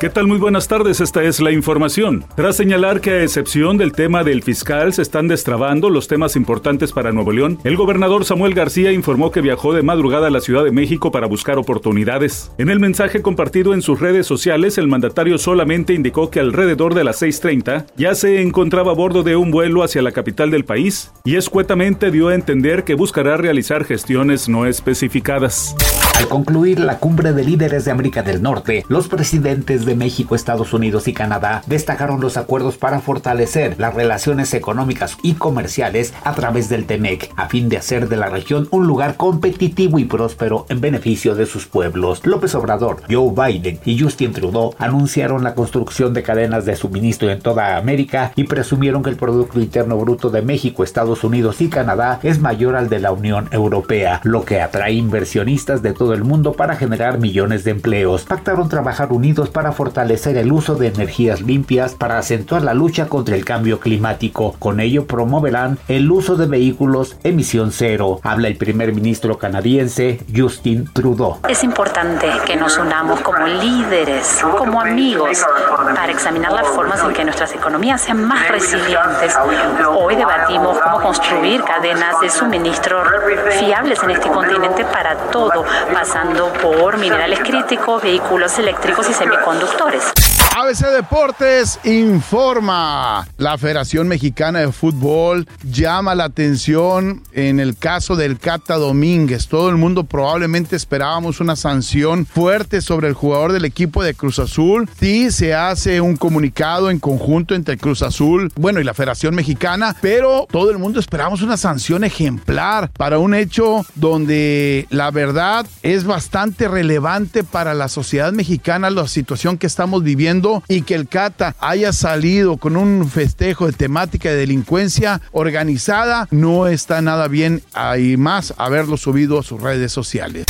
¿Qué tal? Muy buenas tardes, esta es la información. Tras señalar que a excepción del tema del fiscal se están destrabando los temas importantes para Nuevo León, el gobernador Samuel García informó que viajó de madrugada a la Ciudad de México para buscar oportunidades. En el mensaje compartido en sus redes sociales, el mandatario solamente indicó que alrededor de las 6.30 ya se encontraba a bordo de un vuelo hacia la capital del país y escuetamente dio a entender que buscará realizar gestiones no especificadas. Al concluir la cumbre de líderes de América del Norte, los presidentes de México, Estados Unidos y Canadá destacaron los acuerdos para fortalecer las relaciones económicas y comerciales a través del TEMEC, a fin de hacer de la región un lugar competitivo y próspero en beneficio de sus pueblos. López Obrador, Joe Biden y Justin Trudeau anunciaron la construcción de cadenas de suministro en toda América y presumieron que el Producto Interno Bruto de México, Estados Unidos y Canadá es mayor al de la Unión Europea, lo que atrae inversionistas de todo el mundo para generar millones de empleos. Pactaron trabajar unidos para fortalecer el uso de energías limpias para acentuar la lucha contra el cambio climático. Con ello promoverán el uso de vehículos emisión cero. Habla el primer ministro canadiense Justin Trudeau. Es importante que nos unamos como líderes, como amigos, para examinar las formas en que nuestras economías sean más resilientes. Hoy debatimos cómo construir cadenas de suministro fiables en este continente para todo, pasando por minerales críticos, vehículos eléctricos y semiconductores. ABC Deportes informa. La Federación Mexicana de Fútbol llama la atención en el caso del Cata Domínguez. Todo el mundo probablemente esperábamos una sanción fuerte sobre el jugador del equipo de Cruz Azul. Sí, se hace un comunicado en conjunto entre Cruz Azul, bueno, y la Federación Mexicana, pero todo el mundo esperábamos una sanción ejemplar para un hecho donde la verdad es bastante relevante para la sociedad mexicana, la situación que estamos viviendo y que el Cata haya salido con un festejo de temática de delincuencia organizada no está nada bien. Hay más haberlo subido a sus redes sociales.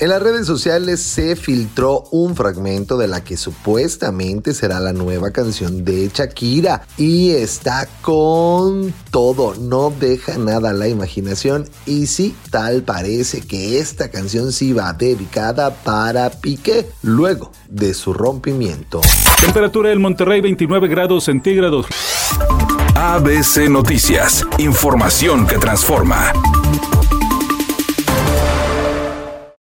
En las redes sociales se filtró un fragmento de la que supuestamente será la nueva canción de Shakira y está con todo, no deja nada a la imaginación y sí, tal parece que esta canción sí va dedicada para Piqué luego de su rompimiento. Temperatura del Monterrey 29 grados centígrados. ABC Noticias, información que transforma.